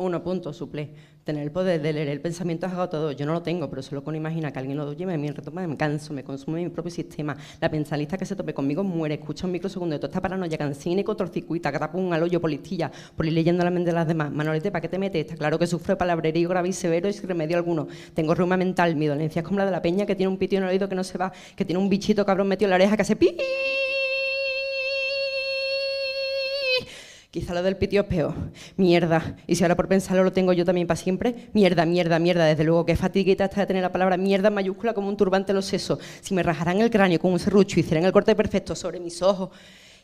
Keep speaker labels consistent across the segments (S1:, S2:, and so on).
S1: Uno punto, suple. Tener el poder de leer el pensamiento es agotador. Yo no lo tengo, pero solo con imaginar que alguien lo lleve, me retoma, me canso, me consume mi propio sistema. La pensalista que se tope conmigo muere, escucha un microsegundo de toda esta paranoia, cancina y cortocircuita, catapum, al hoyo, polistilla, por ir leyendo la mente de las demás. Manolete, ¿para qué te metes? Está claro que sufro palabrerío grave y severo y sin remedio alguno. Tengo reuma mental, mi dolencia es como la de la peña que tiene un pito en el oído que no se va, que tiene un bichito cabrón metido en la oreja que hace pi Quizá lo del pitio es peor. Mierda. Y si ahora por pensarlo lo tengo yo también para siempre, mierda, mierda, mierda. Desde luego, qué fatiguita está de tener la palabra mierda en mayúscula como un turbante en los sesos. Si me rajaran el cráneo con un serrucho y hicieran el corte perfecto sobre mis ojos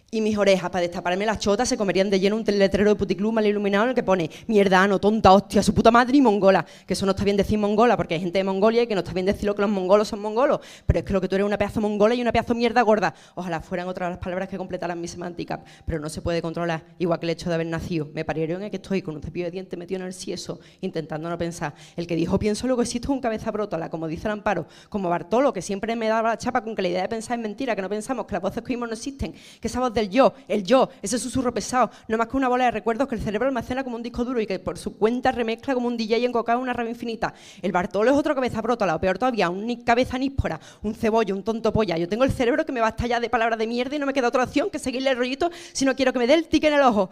S1: y mis orejas para destaparme las chotas se comerían de lleno un letrero de puticlub mal iluminado en el que pone mierdano, tonta, hostia, su puta madre y mongola. Que eso no está bien decir mongola porque hay gente de Mongolia y que no está bien decirlo que los mongolos son mongolos. Pero es que lo que tú eres una pedazo mongola y una pedazo mierda gorda. Ojalá fueran otras las palabras que completaran mi semántica. Pero no se puede controlar, igual que el hecho de haber nacido. Me parieron en que estoy con un cepillo de dientes metido en el sieso, intentando no pensar. El que dijo pienso luego existe un cabeza brótola, como dice el amparo, como Bartolo, que siempre me daba la chapa con que la idea de pensar es mentira, que no pensamos, que las voces que oímos no existen, que esa voz del yo, el yo ese susurro pesado, no más que una bola de recuerdos que el cerebro almacena como un disco duro y que por su cuenta remezcla como un DJ encocado en una rama infinita. El Bartolo es otro cabeza brota, o peor todavía, un cabeza níspora, un cebollo, un tonto polla. Yo tengo el cerebro que me va a estallar de palabras de mierda y no me queda otra opción que seguirle el rollito si no quiero que me dé el tique en el ojo.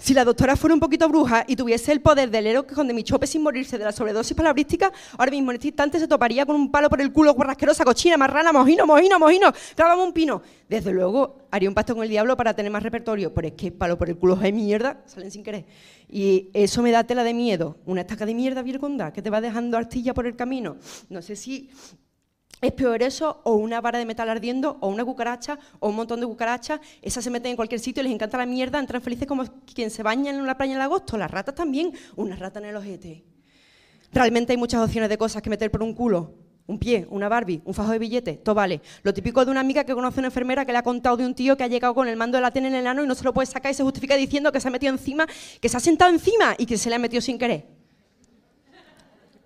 S1: Si la doctora fuera un poquito bruja y tuviese el poder del héroe con de mi chope sin morirse de la sobredosis palabrística, ahora mismo en este instante se toparía con un palo por el culo, guarrasquerosa, cochina, marrana, mojino, mojino, mojino, clavamos un pino. Desde luego haría un pacto con el diablo para tener más repertorio, pero es que palo por el culo es mierda, salen sin querer. Y eso me da tela de miedo, una estaca de mierda virgonda que te va dejando artilla por el camino. No sé si es peor eso o una vara de metal ardiendo o una cucaracha o un montón de cucarachas. Esas se meten en cualquier sitio, les encanta la mierda, entran felices como quien se baña en una playa en agosto. Las ratas también, una rata en el ojete. Realmente hay muchas opciones de cosas que meter por un culo. Un pie, una Barbie, un fajo de billetes, todo vale. Lo típico de una amiga que conoce a una enfermera que le ha contado de un tío que ha llegado con el mando de la tele en el ano y no se lo puede sacar y se justifica diciendo que se ha metido encima, que se ha sentado encima y que se le ha metido sin querer.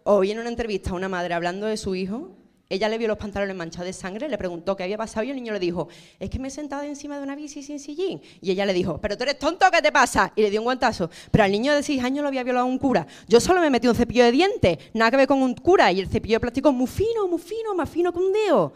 S1: Hoy en una entrevista a una madre hablando de su hijo, ella le vio los pantalones manchados de sangre, le preguntó qué había pasado y el niño le dijo, es que me he sentado encima de una bici sin sillín. Y ella le dijo, pero tú eres tonto, ¿qué te pasa? Y le dio un guantazo. Pero al niño de 6 años lo había violado un cura. Yo solo me metí un cepillo de dientes, nada que ver con un cura. Y el cepillo de plástico muy fino, muy fino, más fino que un dedo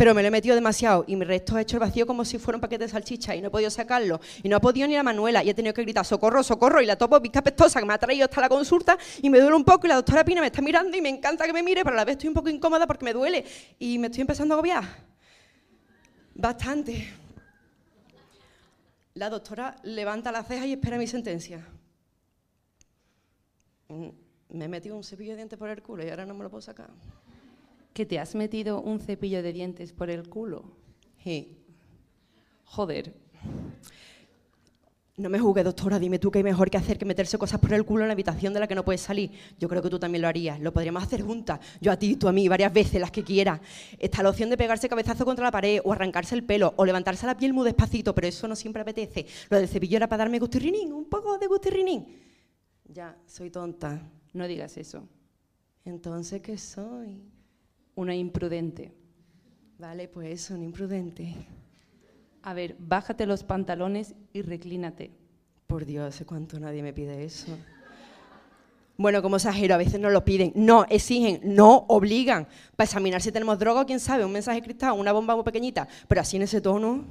S1: pero me lo he metido demasiado y mi resto ha hecho el vacío como si fuera un paquete de salchicha y no he podido sacarlo y no ha podido ni la Manuela y he tenido que gritar socorro, socorro y la topo pizca pestosa que me ha traído hasta la consulta y me duele un poco y la doctora Pina me está mirando y me encanta que me mire, pero a la vez estoy un poco incómoda porque me duele y me estoy empezando a agobiar. Bastante. La doctora levanta la ceja y espera mi sentencia. Mm, me he metido un cepillo de dientes por el culo y ahora no me lo puedo sacar
S2: que te has metido un cepillo de dientes por el culo.
S1: Sí.
S2: Joder.
S1: No me juzgues, doctora, dime tú qué hay mejor que hacer que meterse cosas por el culo en la habitación de la que no puedes salir. Yo creo que tú también lo harías. Lo podríamos hacer juntas. Yo a ti, tú a mí, varias veces, las que quieras. Está la opción de pegarse cabezazo contra la pared, o arrancarse el pelo, o levantarse la piel muy despacito, pero eso no siempre apetece. Lo del cepillo era para darme gustirrinín, un poco de gustirrinín. Ya, soy tonta.
S2: No digas eso.
S1: Entonces, ¿qué soy?
S2: Una imprudente.
S1: Vale, pues un imprudente.
S2: A ver, bájate los pantalones y reclínate.
S1: Por Dios, ¿hace cuánto nadie me pide eso? Bueno, como exagero, a veces no lo piden, no exigen, no obligan. Para examinar si tenemos droga, quién sabe, un mensaje cristal, una bomba muy pequeñita. Pero así en ese tono,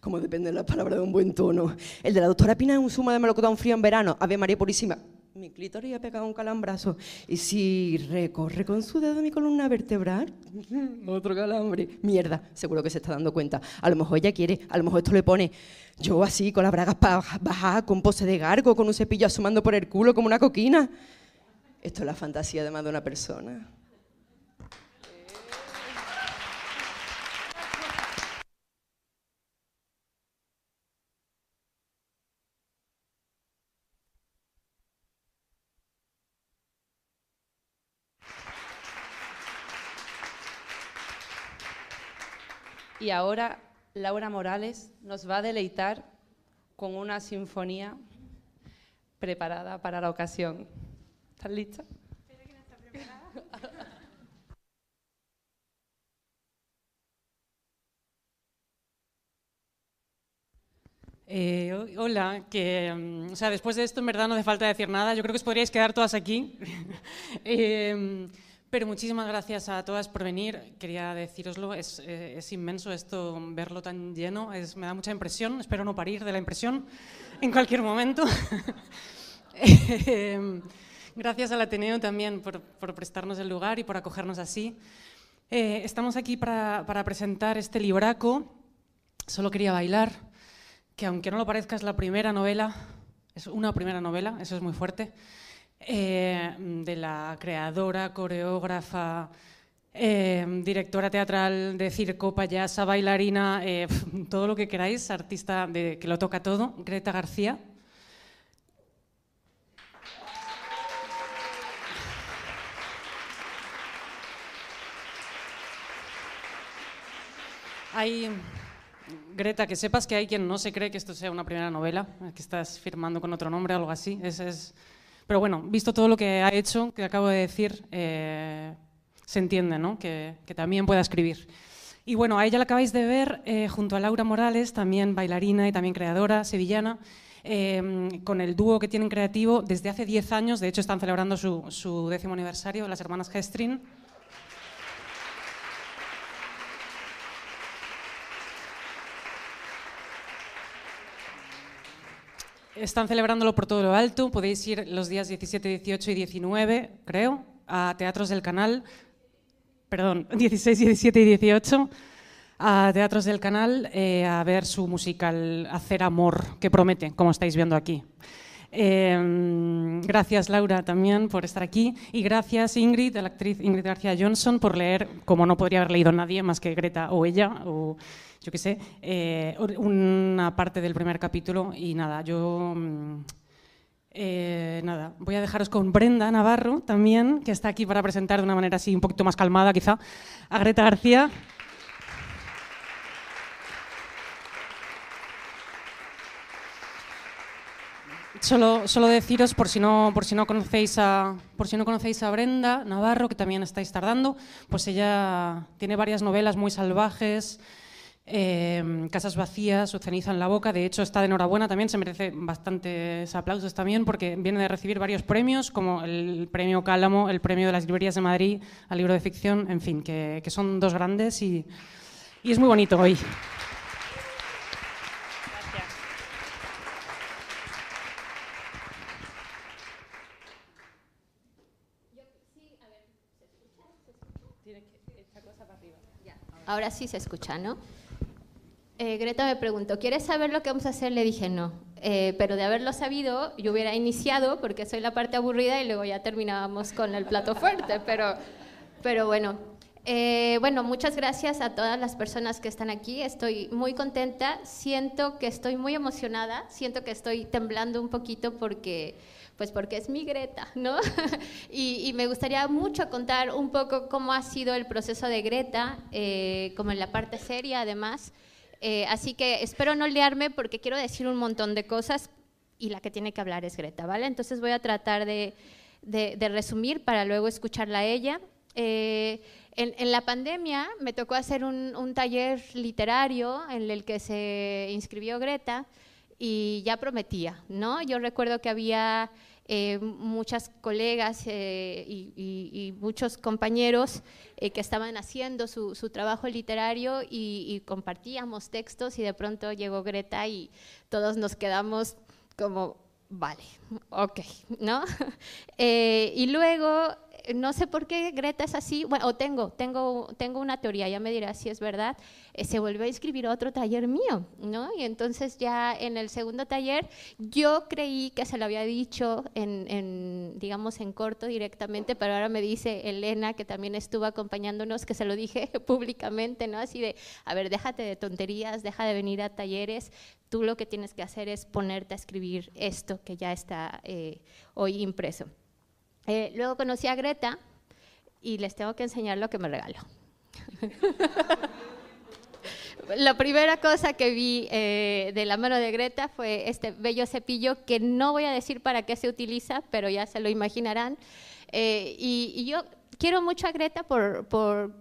S1: como depende de la palabra de un buen tono. El de la doctora Pina es un zumo de melocotón frío en verano. Ave María Purísima mi clítoris ha pegado un calambrazo. Y si recorre con su dedo mi columna vertebral, otro calambre. Mierda, seguro que se está dando cuenta. A lo mejor ella quiere, a lo mejor esto le pone yo así, con las bragas bajadas, con pose de gargo, con un cepillo asomando por el culo como una coquina. Esto es la fantasía de más de una persona.
S2: Y ahora Laura Morales nos va a deleitar con una sinfonía preparada para la ocasión. ¿Estás lista?
S3: Eh, hola, que, mm, o sea, después de esto en verdad no hace falta decir nada. Yo creo que os podríais quedar todas aquí. eh, pero muchísimas gracias a todas por venir. Quería deciroslo, es, eh, es inmenso esto, verlo tan lleno. Es, me da mucha impresión. Espero no parir de la impresión en cualquier momento. Em, gracias al Ateneo también por, por, prestarnos el lugar y por acogernos así. Eh, estamos aquí para, para presentar este libraco. Solo quería bailar que aunque no lo parezca es la primera novela, es una primera novela, eso es muy fuerte, eh, de la creadora, coreógrafa, eh, directora teatral de circo, payasa, bailarina, eh, todo lo que queráis, artista que lo toca todo, Greta García. Hay Greta, que sepas que hay quien no se cree que esto sea una primera novela, que estás firmando con otro nombre algo así. Es... Pero bueno, visto todo lo que ha hecho, que acabo de decir, eh, se entiende ¿no? que, también pueda escribir. Y bueno, a ella la acabáis de ver eh, junto a Laura Morales, también bailarina y también creadora sevillana, eh, con el dúo que tienen creativo desde hace 10 años. De hecho, están celebrando su, su décimo aniversario, las hermanas Gestrin. Están celebrándolo por todo lo alto. Podéis ir los días 17, 18 y 19, creo, a Teatros del Canal. Perdón, 16, 17 y 18 a Teatros del Canal eh, a ver su musical Hacer Amor, que promete, como estáis viendo aquí. Eh, gracias Laura también por estar aquí y gracias Ingrid, la actriz Ingrid García Johnson, por leer, como no podría haber leído nadie más que Greta o ella, o yo qué sé, eh, una parte del primer capítulo y nada, yo... Eh, nada, voy a dejaros con Brenda Navarro también, que está aquí para presentar de una manera así un poquito más calmada quizá a Greta García. Solo, solo, deciros, por si, no, por, si no conocéis a, por si no conocéis a Brenda Navarro, que también estáis tardando, pues ella tiene varias novelas muy salvajes, eh, Casas vacías o Ceniza en la boca. De hecho, está de enhorabuena también, se merece bastantes aplausos también, porque viene de recibir varios premios, como el premio Cálamo, el premio de las librerías de Madrid al libro de ficción, en fin, que, son dos grandes y es muy bonito hoy.
S4: Ahora sí se escucha, ¿no? Eh, Greta me preguntó, ¿quieres saber lo que vamos a hacer? Le dije no, eh, pero de haberlo sabido yo hubiera iniciado porque soy la parte aburrida y luego ya terminábamos con el plato fuerte, pero, pero bueno. Eh, bueno, muchas gracias a todas las personas que están aquí. Estoy muy contenta. Siento que estoy muy emocionada. Siento que estoy temblando un poquito porque pues porque es mi Greta, ¿no? y, y, me gustaría mucho contar un poco cómo ha sido el proceso de Greta, eh, como en la parte seria además. Eh, así que espero no liarme porque quiero decir un montón de cosas y la que tiene que hablar es Greta, ¿vale? Entonces voy a tratar de, de, de resumir para luego escucharla a ella. Eh, en, en, la pandemia me tocó hacer un, un taller literario en el que se inscribió Greta y ya prometía, ¿no? Yo recuerdo que había eh, muchas colegas eh, y, muchos compañeros eh, que estaban haciendo su, su trabajo literario y, y, compartíamos textos y de pronto llegó Greta y todos nos quedamos como, vale, ok, ¿no? y luego no sé por qué Greta es así, bueno, o tengo, tengo, tengo una teoría, ya me dirá si es verdad, eh, se volvió a inscribir a otro taller mío, ¿no? Y entonces ya en el segundo taller yo creí que se lo había dicho en, en, digamos, en corto directamente, pero ahora me dice Elena, que también estuvo acompañándonos, que se lo dije públicamente, ¿no? Así de, a ver, déjate de tonterías, deja de venir a talleres, tú lo que tienes que hacer es ponerte a escribir esto que ya está eh, hoy impreso. Eh, luego conocí a Greta y les tengo que enseñar lo que me regaló. la primera cosa que vi eh, de la mano de Greta fue este bello cepillo que no voy a decir para qué se utiliza, pero ya se lo imaginarán. Eh, y, y, yo quiero mucho a Greta por, por,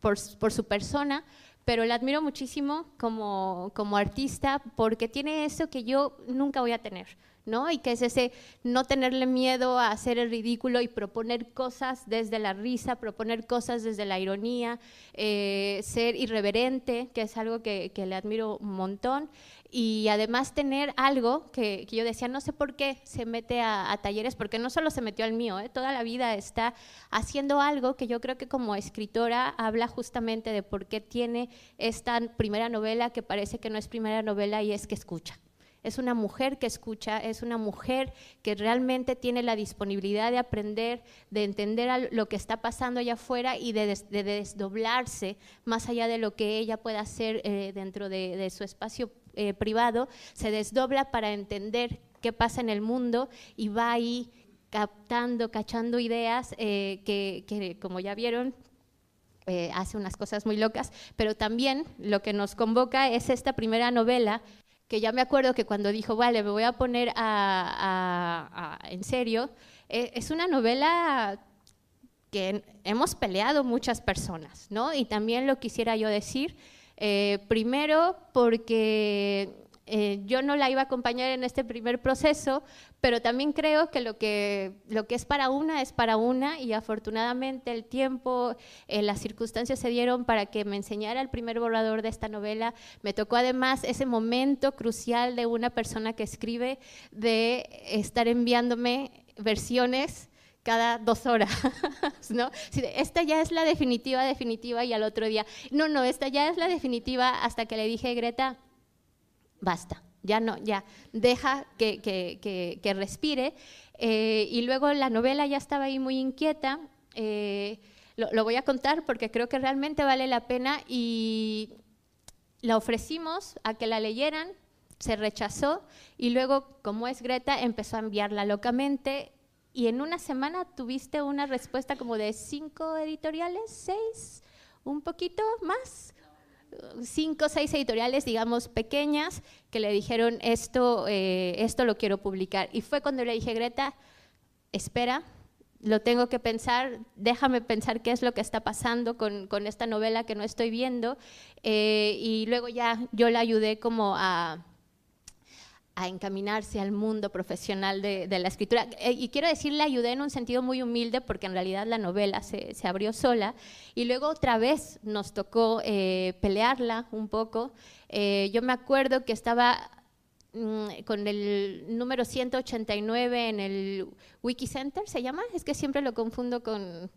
S4: por, por su persona, pero la admiro muchísimo como, como artista porque tiene eso que yo nunca voy a tener. ¿No? Y que es ese no tenerle miedo a hacer el ridículo y proponer cosas desde la risa, proponer cosas desde la ironía, eh, ser irreverente, que es algo que, que, le admiro un montón, y además tener algo que, yo decía, no sé por qué se mete a, talleres, porque no solo se metió al mío, ¿eh? toda la vida está haciendo algo que yo creo que como escritora habla justamente de por qué tiene esta primera novela que parece que no es primera novela y es que escucha. Es una mujer que escucha, es una mujer que realmente tiene la disponibilidad de aprender, de entender lo que está pasando allá afuera y de, desdoblarse más allá de lo que ella pueda hacer eh, dentro de su espacio eh, privado, se desdobla para entender qué pasa en el mundo y va ahí captando, cachando ideas eh, que, como ya vieron, hace unas cosas muy locas, pero también lo que nos convoca es esta primera novela que ya me acuerdo que cuando dijo, vale, me voy a poner en serio, es una novela que hemos peleado muchas personas, ¿no? Y también lo quisiera yo decir, eh, primero porque eh, yo no la iba a acompañar en este primer proceso, pero también creo que lo que, lo que es para una es para una y afortunadamente el tiempo, eh, las circunstancias se dieron para que me enseñara el primer borrador de esta novela. Me tocó además ese momento crucial de una persona que escribe de estar enviándome versiones cada dos horas, ¿no? esta ya es la definitiva, definitiva, y al otro día, no, no, esta ya es la definitiva, hasta que le dije, Greta, basta, ya no, ya, deja que, que, que, respire. Eh, y luego la novela ya estaba ahí muy inquieta, eh, lo, lo voy a contar porque creo que realmente vale la pena y la ofrecimos a que la leyeran, se rechazó y luego, como es Greta, empezó a enviarla locamente y en una semana tuviste una respuesta como de cinco editoriales, seis, un poquito más, cinco o seis editoriales, digamos, pequeñas, que le dijeron, esto, eh, esto lo quiero publicar. Y fue cuando le dije, Greta, espera, lo tengo que pensar, déjame pensar qué es lo que está pasando con, esta novela que no estoy viendo. Eh, y luego ya yo la ayudé como a a encaminarse al mundo profesional de, la escritura. Eh, y quiero decir, le ayudé en un sentido muy humilde porque en realidad la novela se, abrió sola y luego otra vez nos tocó eh, pelearla un poco. Eh, yo me acuerdo que estaba mm, con el número 189 en el Wiki Center, ¿se llama? Es que siempre lo confundo con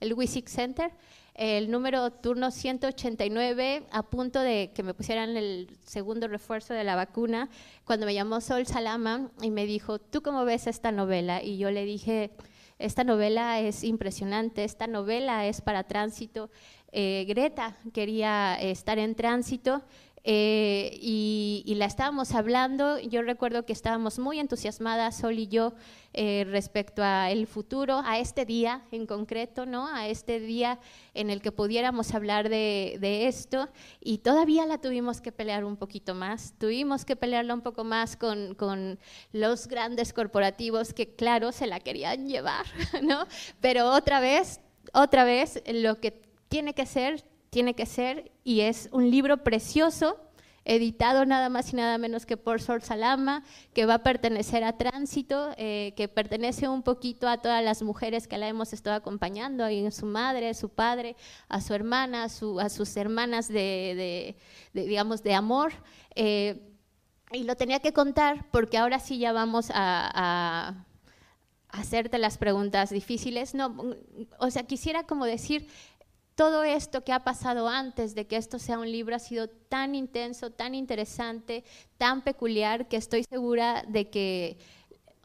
S4: el Wiki Center el número turno 189 a punto de que me pusieran el segundo refuerzo de la vacuna, cuando me llamó Sol Salama y me dijo, ¿tú cómo ves esta novela? Y yo le dije, esta novela es impresionante, esta novela es para tránsito. Eh, Greta quería estar en tránsito eh, y, la estábamos hablando. Yo recuerdo que estábamos muy entusiasmadas, Sol y yo, eh, respecto a el futuro, a este día en concreto, ¿no? A este día en el que pudiéramos hablar de, esto. Y todavía la tuvimos que pelear un poquito más. Tuvimos que pelearla un poco más con, con los grandes corporativos que, claro, se la querían llevar, ¿no? Pero otra vez, otra vez, lo que tiene que ser tiene que ser, y es un libro precioso, editado nada más y nada menos que por Sor Salama, que va a pertenecer a Tránsito, eh, que pertenece un poquito a todas las mujeres que la hemos estado acompañando, a su madre, su padre, a su hermana, a, sus hermanas de, digamos, de amor. Eh, y lo tenía que contar porque ahora sí ya vamos a, a hacerte las preguntas difíciles. No, o sea, quisiera como decir, todo esto que ha pasado antes de que esto sea un libro ha sido tan intenso, tan interesante, tan peculiar, que estoy segura de que,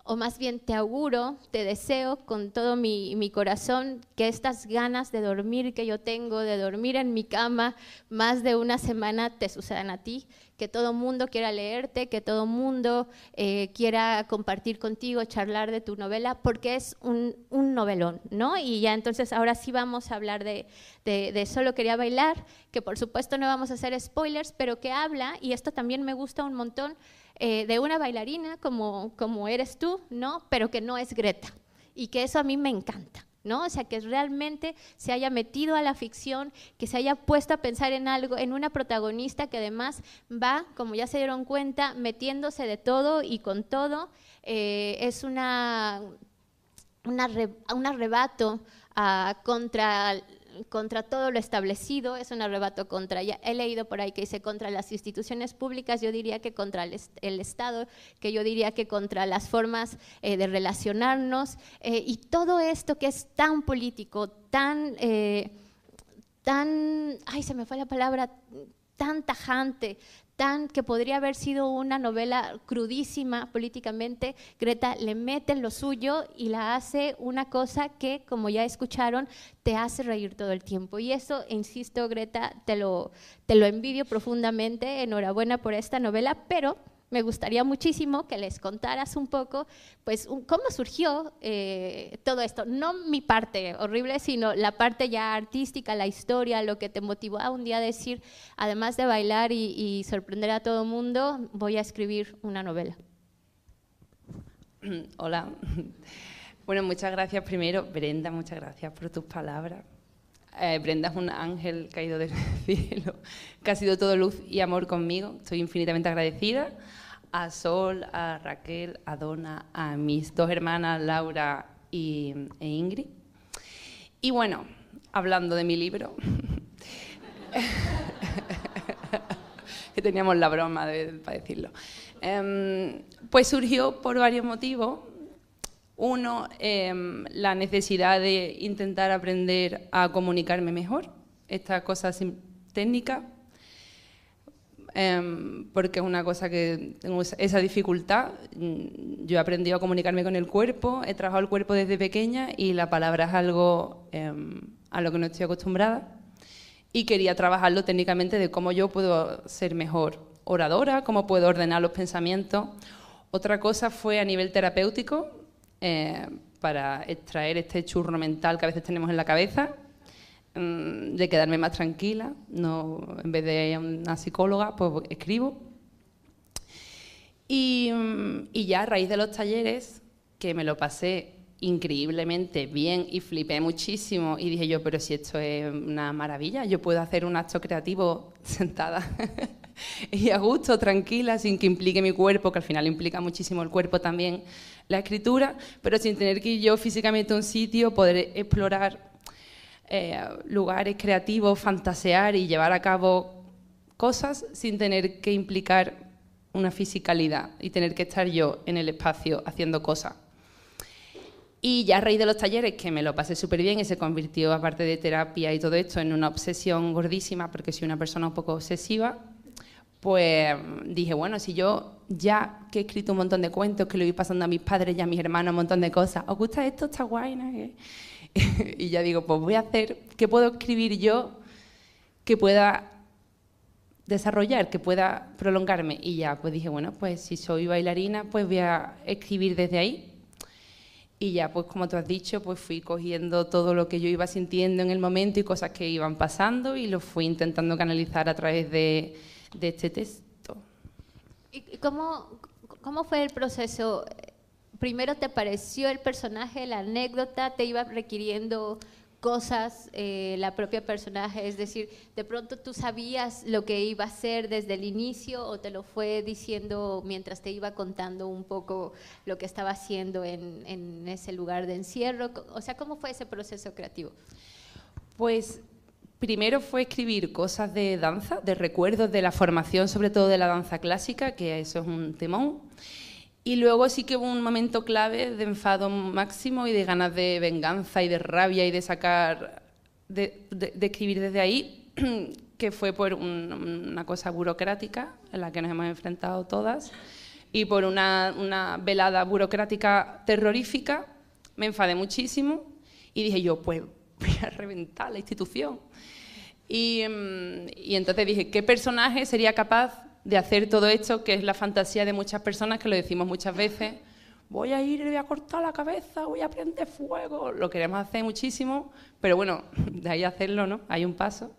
S4: o más bien te auguro, te deseo con todo mi, corazón que estas ganas de dormir que yo tengo, de dormir en mi cama más de una semana, te sucedan a ti, que todo mundo quiera leerte, que todo mundo eh, quiera compartir contigo, charlar de tu novela, porque es un, novelón, ¿no? Y ya entonces ahora sí vamos a hablar de, de, Solo quería bailar, que por supuesto no vamos a hacer spoilers, pero que habla, y esto también me gusta un montón, eh, de una bailarina como, como eres tú, ¿no? Pero que no es Greta, y que eso a mí me encanta ¿no? O sea, que realmente se haya metido a la ficción, que se haya puesto a pensar en algo, en una protagonista que además va, como ya se dieron cuenta, metiéndose de todo y con todo. Eh, es una, un arrebato ah, contra contra todo lo establecido, es un arrebato contra, he leído por ahí que dice contra las instituciones públicas, yo diría que contra el, Estado, que yo diría que contra las formas eh, de relacionarnos, eh, y todo esto que es tan político, tan, eh, tan, ay, se me fue la palabra, tan tajante, tan que podría haber sido una novela crudísima políticamente, Greta le mete lo suyo y la hace una cosa que, como ya escucharon, te hace reír todo el tiempo. Y eso, insisto, Greta, te lo, te lo envidio profundamente. Enhorabuena por esta novela, pero me gustaría muchísimo que les contaras un poco, pues, cómo surgió eh, todo esto. No mi parte horrible, sino la parte ya artística, la historia, lo que te motivó a un día decir, además de bailar y, sorprender a todo el mundo, voy a escribir una novela.
S2: Hola. Bueno, muchas gracias primero, Brenda, muchas gracias por tus palabras. Eh, Brenda es un ángel caído del cielo, que ha sido todo luz y amor conmigo. Estoy infinitamente agradecida a Sol, a Raquel, a Donna, a mis dos hermanas, Laura y, e Ingrid. Y bueno, hablando de mi libro, que teníamos la broma de, para decirlo, em, pues surgió por varios motivos. Uno, em, la necesidad de intentar aprender a comunicarme mejor, esta cosa técnica, Em, porque es una cosa que tengo esa dificultad. Mm, yo he aprendido a comunicarme con el cuerpo, he trabajado el cuerpo desde pequeña y la palabra es algo em, a lo que no estoy acostumbrada. Y quería trabajarlo técnicamente de cómo yo puedo ser mejor oradora, cómo puedo ordenar los pensamientos. Otra cosa fue a nivel terapéutico, eh, para extraer este churro mental que a veces tenemos en la cabeza Mm, de quedarme más tranquila, no, en vez de una psicóloga, pues escribo. Y, mm, y, ya a raíz de los talleres, que me lo pasé increíblemente bien y flipé muchísimo y dije yo, pero si esto es una maravilla, yo puedo hacer un acto creativo sentada y a gusto, tranquila, sin que implique mi cuerpo, que al final implica muchísimo el cuerpo también, la escritura, pero sin tener que ir yo físicamente a un sitio, poder explorar eh, lugares creativos, fantasear y llevar a cabo cosas sin tener que implicar una fisicalidad y tener que estar yo en el espacio haciendo cosas. Y ya a raíz de los talleres, que me lo pasé súper bien y se convirtió, aparte de terapia y todo esto, en una obsesión gordísima, porque soy una persona un poco obsesiva, pues dije, bueno, si yo ya que he escrito un montón de cuentos, que lo voy pasando a mis padres y a mis hermanos, un montón de cosas, ¿os gusta esto? Está guay, ¿no? y ya digo, pues voy a hacer, ¿qué puedo escribir yo que pueda desarrollar, que pueda prolongarme? Y ya, pues dije, bueno, pues si soy bailarina, pues voy a escribir desde ahí. Y ya, pues como tú has dicho, pues fui cogiendo todo lo que yo iba sintiendo en el momento y cosas que iban pasando y lo fui intentando canalizar a través de, de este texto.
S4: ¿Y cómo, cómo fue el proceso? primero te pareció el personaje, la anécdota, te iba requiriendo cosas eh, la propia personaje, es decir, de pronto tú sabías lo que iba a ser desde el inicio o te lo fue diciendo mientras te iba contando un poco lo que estaba haciendo en, en ese lugar de encierro, o sea, ¿cómo fue ese proceso creativo?
S2: Pues primero fue escribir cosas de danza, de recuerdos de la formación, sobre todo de la danza clásica, que eso es un temón. Y luego sí que hubo un momento clave de enfado máximo y de ganas de venganza y de rabia y de sacar, de, escribir desde ahí, que fue por una cosa burocrática en la que nos hemos enfrentado todas y por una, velada burocrática terrorífica. Me enfadé muchísimo y dije yo, pues voy a reventar la institución. Y, mm, y entonces dije, ¿qué personaje sería capaz de hacer todo esto, que es la fantasía de muchas personas, que lo decimos muchas veces, voy a ir voy a cortar la cabeza, voy a prender fuego, lo queremos hacer muchísimo, pero bueno, de ahí hacerlo, ¿no? Hay un paso.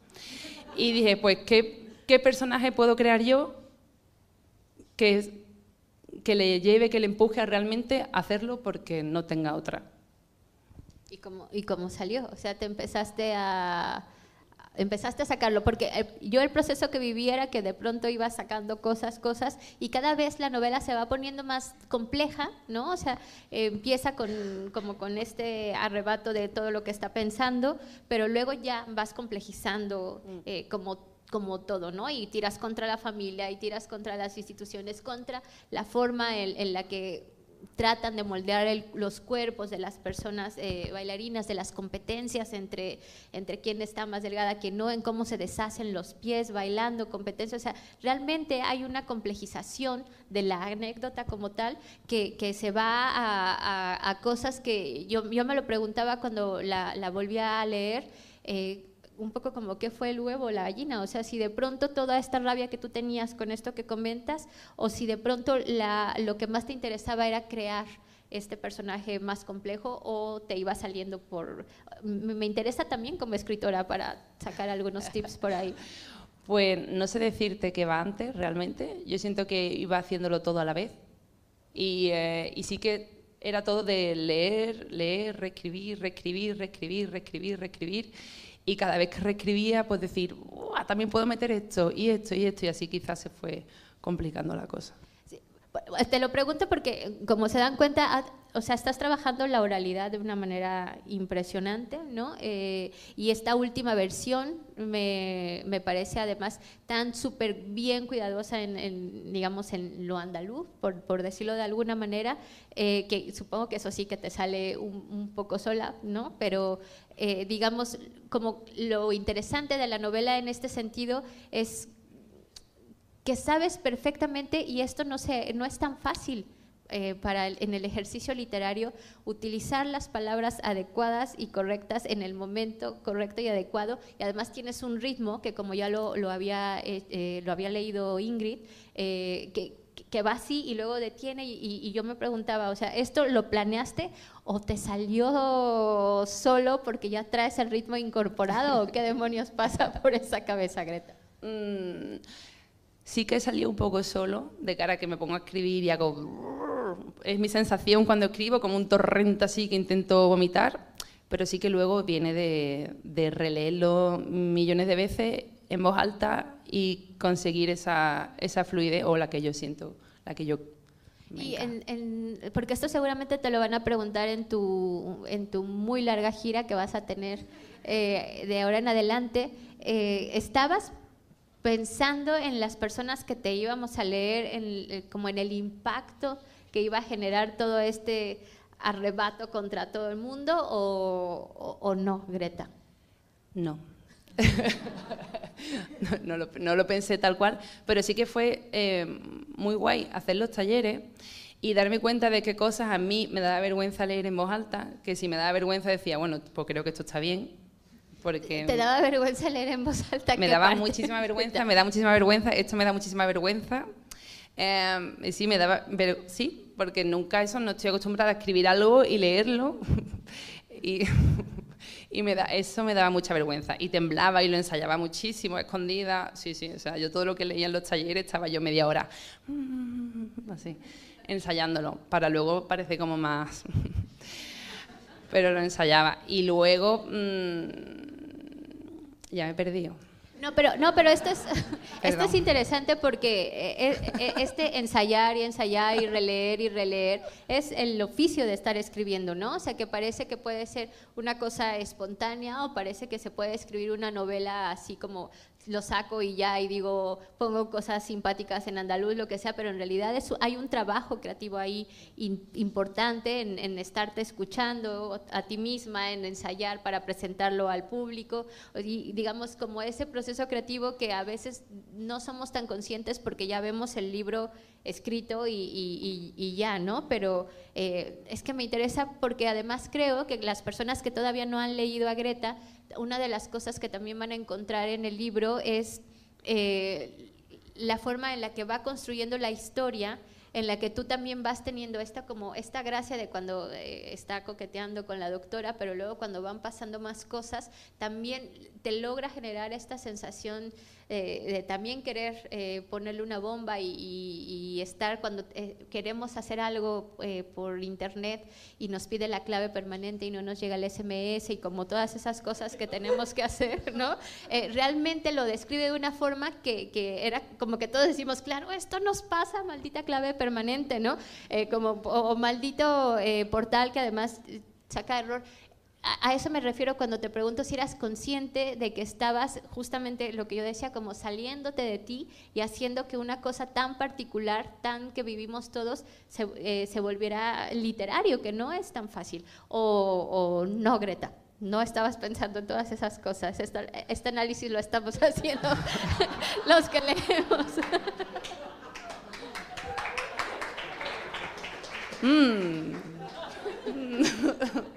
S2: Y dije, pues, ¿qué, qué personaje puedo crear yo que, que le lleve, que le empuje a realmente hacerlo porque no tenga otra?
S4: ¿Y cómo, ¿Y cómo salió? O sea, te empezaste a, empezaste a sacarlo, porque eh, yo el proceso que viví era que de pronto iba sacando cosas, cosas, y cada vez la novela se va poniendo más compleja, ¿no? O sea, empieza con, como con este arrebato de todo lo que está pensando, pero luego ya vas complejizando mm. eh, como como todo, ¿no? Y tiras contra la familia, y tiras contra las instituciones, contra la forma en la que tratan de moldear los cuerpos de las personas eh, bailarinas, de las competencias entre, entre quién está más delgada, quién no, en cómo se deshacen los pies bailando, competencias. O sea, realmente hay una complejización de la anécdota como tal que, que se va a, a, cosas que yo, yo me lo preguntaba cuando la, la volví a leer. Eh, un poco como qué fue el huevo o la gallina, o sea, si de pronto toda esta rabia que tú tenías con esto que comentas, o si de pronto lo que más te interesaba era crear este personaje más complejo o te iba saliendo por... Me interesa también como escritora para sacar algunos tips por ahí.
S2: Pues no sé decirte qué va antes realmente, yo siento que iba haciéndolo todo a la vez. Y, eh, sí que era todo de leer, leer, reescribir, reescribir, reescribir, reescribir, reescribir y cada vez que reescribía, pues decir, también puedo meter esto y esto y esto, y así quizás se fue complicando la cosa.
S4: Te lo pregunto porque, como se dan cuenta, o sea, estás trabajando la oralidad de una manera impresionante, ¿no? Eh, y esta última versión me, me parece además tan súper bien cuidadosa en, digamos, en lo andaluz, por, por decirlo de alguna manera, eh, que supongo que eso sí que te sale un, un poco sola, ¿no? Pero, eh, digamos, como lo interesante de la novela en este sentido es que sabes perfectamente, y esto no, se, no es tan fácil eh, para en el ejercicio literario, utilizar las palabras adecuadas y correctas en el momento correcto y adecuado, y además tienes un ritmo que como ya lo, lo había, eh, eh, lo había leído Ingrid, que, que va así y luego detiene y, yo me preguntaba, o sea, ¿esto lo planeaste o te salió solo porque ya traes el ritmo incorporado o qué demonios pasa por esa cabeza, Greta?
S2: Mm, Sí que salió un poco solo, de cara a que me pongo a escribir y hago... Es mi sensación cuando escribo, como un torrente así que intento vomitar, pero sí que luego viene de, de releerlo millones de veces en voz alta y conseguir esa, esa fluidez o la que yo siento, la que yo
S4: y en, porque esto seguramente te lo van a preguntar en tu, en tu muy larga gira que vas a tener eh, de ahora en adelante. Eh, ¿Estabas pensando en las personas que te íbamos a leer, en, como en el impacto que iba a generar todo este arrebato contra todo el mundo o, no, Greta?
S2: No. no, lo, pensé tal cual, pero sí que fue eh, muy guay hacer los talleres y darme cuenta de qué cosas a mí me daba vergüenza leer en voz alta, que si me daba vergüenza decía, bueno, pues creo que esto está bien, porque
S4: ¿Te daba vergüenza leer en voz alta?
S2: Me daba muchísima vergüenza, me da muchísima vergüenza, esto me da muchísima vergüenza. Eh, sí, me daba, pero sí, porque nunca eso, no estoy acostumbrada a escribir algo y leerlo. y, y me da, eso me daba mucha vergüenza. Y temblaba y lo ensayaba muchísimo, escondida. Sí, sí, o sea, yo todo lo que leía en los talleres estaba yo media hora, así, ensayándolo, para luego parecer como más... pero lo ensayaba. Y luego... Mmm, ya me he perdido.
S4: No, pero, no, pero esto es, esto es interesante porque eh, eh, este ensayar y ensayar y releer y releer es el oficio de estar escribiendo, ¿no? O sea, que parece que puede ser una cosa espontánea o parece que se puede escribir una novela así como lo saco y ya y digo, pongo cosas simpáticas en andaluz, lo que sea, pero en realidad es, hay un trabajo creativo ahí importante en, estarte escuchando a ti misma, en ensayar para presentarlo al público, y digamos como ese proceso creativo que a veces no somos tan conscientes porque ya vemos el libro escrito y, ya, ¿no? Pero eh, es que me interesa porque además creo que las personas que todavía no han leído a Greta una de las cosas que también van a encontrar en el libro es eh, la forma en la que va construyendo la historia en la que tú también vas teniendo esta como esta gracia de cuando eh, está coqueteando con la doctora, pero luego cuando van pasando más cosas, también te logra generar esta sensación eh, de también querer eh, ponerle una bomba y, estar cuando queremos hacer algo por internet y nos pide la clave permanente y no nos llega el SMS y como todas esas cosas que tenemos que hacer, ¿no? realmente lo describe de una forma que, era como que todos decimos, claro, esto nos pasa, maldita clave permanente, ¿no? como, o maldito portal que además saca error a, eso me refiero cuando te pregunto si eras consciente de que estabas justamente lo que yo decía, como saliéndote de ti y haciendo que una cosa tan particular, tan que vivimos todos, se, eh, volviera literario, que no es tan fácil. O, no, Greta. No estabas pensando en todas esas cosas. Este, análisis lo estamos haciendo los que leemos.
S2: Mm.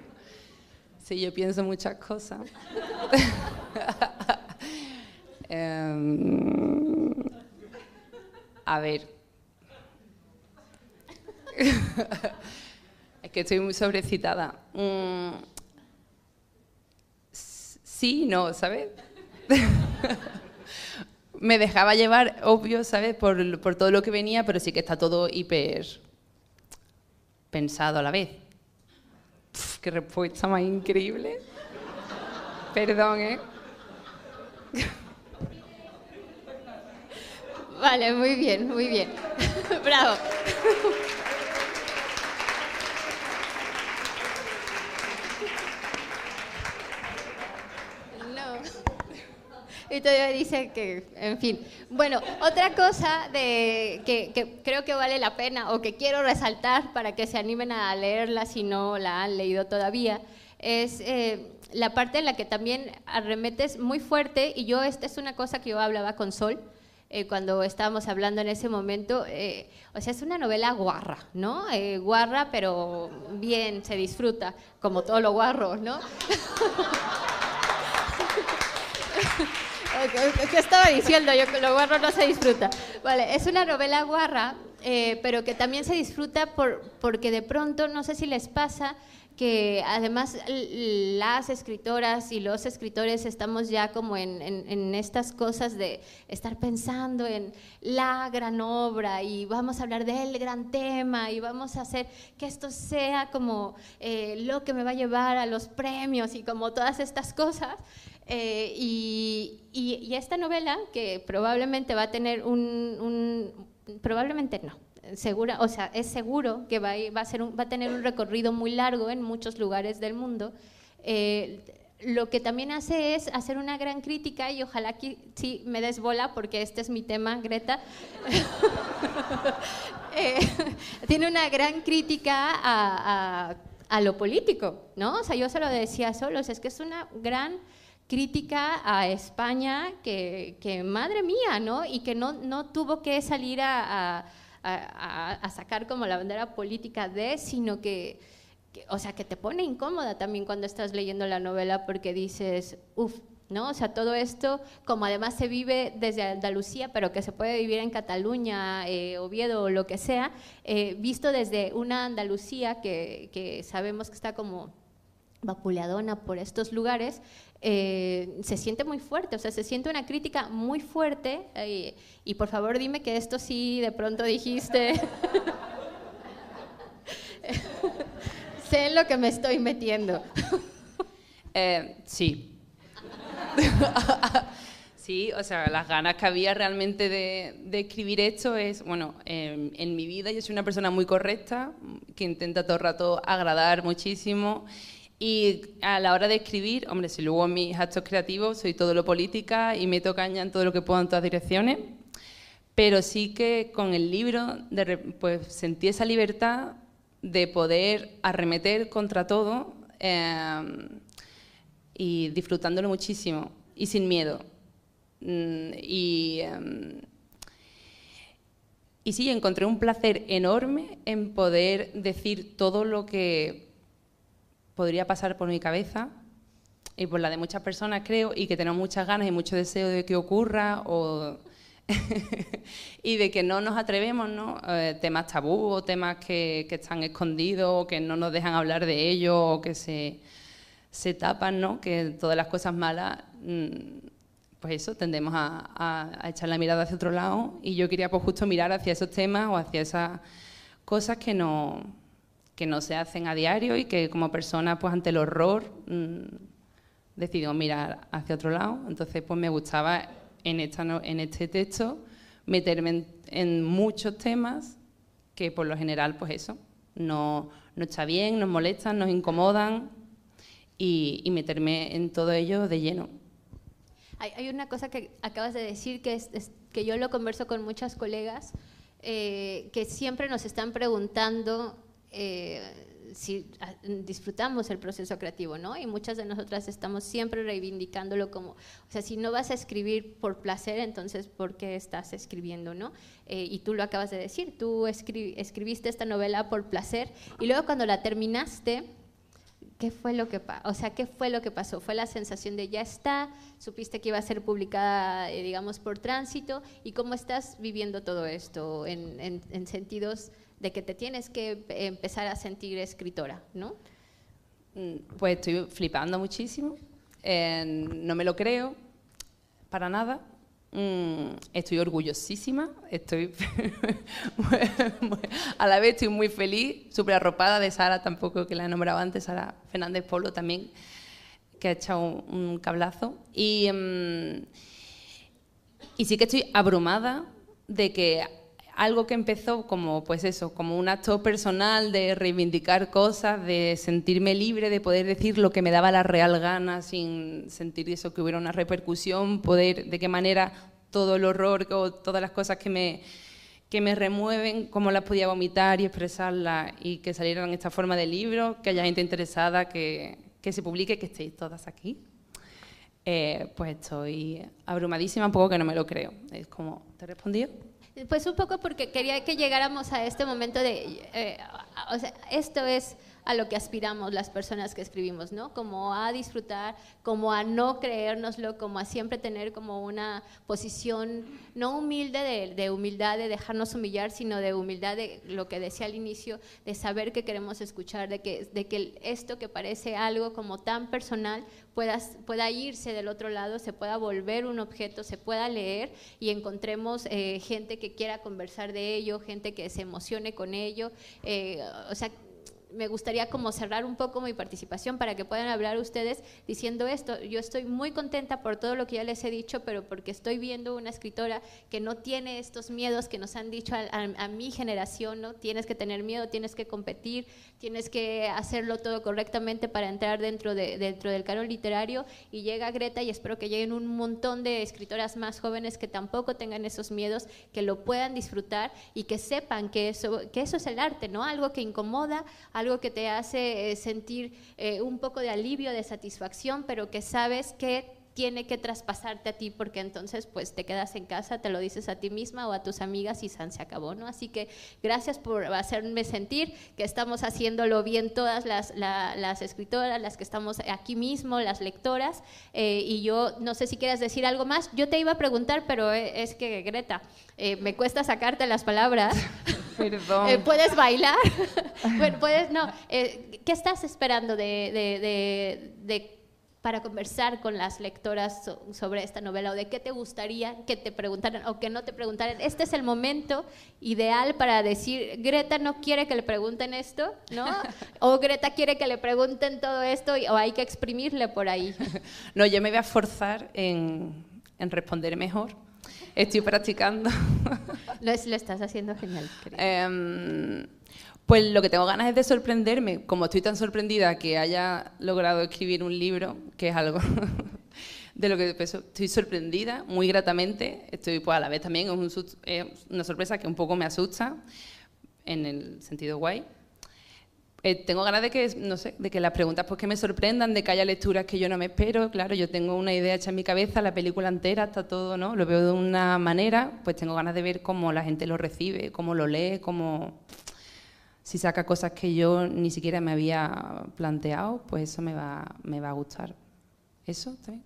S2: Sí, yo pienso muchas cosas. Em, a ver. es que estoy muy sobrecitada. Mm, sí, no, ¿sabes? Me dejaba llevar, obvio, ¿sabes? Por, por todo lo que venía, pero sí que está todo hiper pensado a la vez qué respuesta más increíble. Perdón, ¿eh?
S4: Vale, muy bien, muy bien. Bravo. Y todavía dice que, en fin. Bueno, otra cosa de, que, creo que vale la pena o que quiero resaltar para que se animen a leerla si no la han leído todavía, es eh, la parte en la que también arremetes muy fuerte, y yo, esta es una cosa que yo hablaba con Sol, eh, cuando estábamos hablando en ese momento, eh, o sea, es una novela guarra, ¿no? guarra, pero bien, se disfruta, como todo lo guarro, ¿no? ¿Qué estaba diciendo? Yo lo guarro no se disfruta. Vale, es una novela guarra, eh, pero que también se disfruta por, porque de pronto, no sé si les pasa, que además las escritoras y los escritores estamos ya como en, en, estas cosas de estar pensando en la gran obra y vamos a hablar del gran tema y vamos a hacer que esto sea como eh, lo que me va a llevar a los premios y como todas estas cosas. Eh, y, esta novela, que probablemente va a tener un, probablemente no, segura, o sea, es seguro que va, va, a ser va a tener un recorrido muy largo en muchos lugares del mundo. Eh, lo que también hace es hacer una gran crítica y ojalá que sí me des bola porque este es mi tema, Greta. Eh, tiene una gran crítica a, a, a, lo político, ¿no? O sea, yo se lo decía a Solos, es que es una gran crítica a España que, madre mía, ¿no? Y que no, no tuvo que salir a, sacar como la bandera política de, sino que, o sea, que te pone incómoda también cuando estás leyendo la novela porque dices, uff, ¿no? O sea, todo esto, como además se vive desde Andalucía, pero que se puede vivir en Cataluña, eh, Oviedo o lo que sea, eh, visto desde una Andalucía que, que sabemos que está como vapuleadona por estos lugares, eh, se siente muy fuerte, o sea, se siente una crítica muy fuerte. Eh, y por favor dime que esto sí de pronto dijiste. sé en lo que me estoy metiendo.
S2: Eh, sí. sí, o sea, las ganas que había realmente de, escribir esto es, bueno, en mi vida yo soy una persona muy correcta, que intenta todo el rato agradar muchísimo y a la hora de escribir, hombre, si luego mis actos creativos soy todo lo política y meto caña en todo lo que puedo en todas direcciones, pero sí que con el libro pues sentí esa libertad de poder arremeter contra todo em, y disfrutándolo muchísimo y sin miedo. Mm, y, em, y sí, encontré un placer enorme en poder decir todo lo que podría pasar por mi cabeza y por la de muchas personas, creo, y que tenemos muchas ganas y mucho deseo de que ocurra o y de que no nos atrevemos, ¿no? Eh, temas tabú o temas que, que, están escondidos o que no nos dejan hablar de ellos o que se, se tapan, ¿no? Que todas las cosas malas, mm, pues eso, tendemos a, a, echar la mirada hacia otro lado y yo quería pues justo mirar hacia esos temas o hacia esas cosas que no, que no se hacen a diario y que como persona pues ante el horror mmm, mirar hacia otro lado. Entonces pues me gustaba en, esta, en este texto meterme en, muchos temas que por lo general, pues eso, no, no está bien, nos molestan, nos incomodan y, y meterme en todo ello de lleno.
S4: Hay, hay, una cosa que acabas de decir que, es, es, que yo lo converso con muchas colegas eh, que siempre nos están preguntando eh, si ah, disfrutamos el proceso creativo, ¿no? Y muchas de nosotras estamos siempre reivindicándolo como, o sea, si no vas a escribir por placer, entonces, ¿por qué estás escribiendo, no? Eh, y tú lo acabas de decir, tú escribiste esta novela por placer y luego cuando la terminaste, ¿qué fue lo que o sea, qué fue lo que pasó? Fue la sensación de ya está, supiste que iba a ser publicada, eh, digamos, por tránsito y cómo estás viviendo todo esto en, en, en sentidos de que te tienes que empezar a sentir escritora, ¿no?
S2: Mm, pues estoy flipando muchísimo, eh, no me lo creo para nada, mm, estoy orgullosísima, estoy a la vez estoy muy feliz, súper arropada de Sara tampoco, que la he nombrado antes, Sara Fernández Polo también, que ha echado un, cablazo. Y, mm, y sí que estoy abrumada de que algo que empezó como, pues eso, como un acto personal de reivindicar cosas, de sentirme libre, de poder decir lo que me daba la real gana sin sentir eso que hubiera una repercusión, poder, de qué manera todo el horror o todas las cosas que me, que me remueven, cómo las podía vomitar y expresarlas y que salieran esta forma de libro, que haya gente interesada, que, que se publique, que estéis todas aquí. Eh, pues estoy abrumadísima, un poco que no me lo creo. Es como, ¿te he respondido?
S4: Pues un poco porque quería que llegáramos a este momento de, eh, o sea, esto es a lo que aspiramos las personas que escribimos, ¿no? Como a disfrutar, como a no creérnoslo, como a siempre tener como una posición no humilde de, de, humildad, de dejarnos humillar, sino de humildad de lo que decía al inicio, de saber que queremos escuchar, de que, de que esto que parece algo como tan personal pueda, pueda irse del otro lado, se pueda volver un objeto, se pueda leer y encontremos eh, gente que quiera conversar de ello, gente que se emocione con ello, eh, o sea, me gustaría como cerrar un poco mi participación para que puedan hablar ustedes diciendo esto. Yo estoy muy contenta por todo lo que ya les he dicho, pero porque estoy viendo una escritora que no tiene estos miedos que nos han dicho a, mi generación, ¿no? Tienes que tener miedo, tienes que competir, tienes que hacerlo todo correctamente para entrar dentro, de, dentro del canon literario y llega Greta y espero que lleguen un montón de escritoras más jóvenes que tampoco tengan esos miedos, que lo puedan disfrutar y que sepan que eso, que eso es el arte, ¿no? Algo que incomoda, algo que te hace eh, sentir eh, un poco de alivio, de satisfacción, pero que sabes que tiene que traspasarte a ti porque entonces pues te quedas en casa, te lo dices a ti misma o a tus amigas y se acabó, ¿no? Así que gracias por hacerme sentir que estamos haciéndolo bien todas las, las escritoras, las que estamos aquí mismo, las lectoras, eh, y yo no sé si quieres decir algo más, yo te iba a preguntar, pero es que Greta, eh, me cuesta sacarte las palabras.
S2: Perdón.
S4: Eh, ¿Puedes bailar? bueno, puedes, no. ¿Qué estás esperando de, de, de para conversar con las lectoras sobre esta novela o de qué te gustaría que te preguntaran o que no te preguntaran. Este es el momento ideal para decir, Greta no quiere que le pregunten esto, ¿no? O Greta quiere que le pregunten todo esto o hay que exprimirle por ahí.
S2: No, yo me voy a forzar en, en responder mejor. Estoy practicando.
S4: Lo, lo estás haciendo genial.
S2: Eh, pues lo que tengo ganas es de sorprenderme, como estoy tan sorprendida que haya logrado escribir un libro, que es algo de lo que estoy sorprendida, muy gratamente, estoy pues a la vez también es, una sorpresa que un poco me asusta, en el sentido guay. Eh, tengo ganas de que, no sé, de que las preguntas pues que me sorprendan, de que haya lecturas que yo no me espero, claro, yo tengo una idea hecha en mi cabeza, la película entera, está todo, ¿no? Lo veo de una manera, pues tengo ganas de ver cómo la gente lo recibe, cómo lo lee, cómo si saca cosas que yo ni siquiera me había planteado, pues eso me va, me va a gustar. ¿Eso también?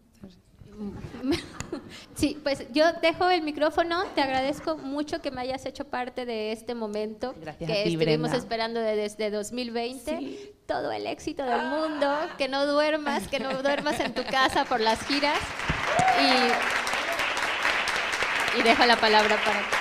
S3: Sí, pues yo dejo el micrófono. Te agradezco mucho que me hayas hecho parte de este momento
S2: Gracias
S3: que
S2: ti,
S3: estuvimos
S2: Brenda.
S3: esperando de- desde 2020. Todo el éxito del mundo. Que no duermas, que no duermas en tu casa por las giras. Y, y dejo la palabra para ti.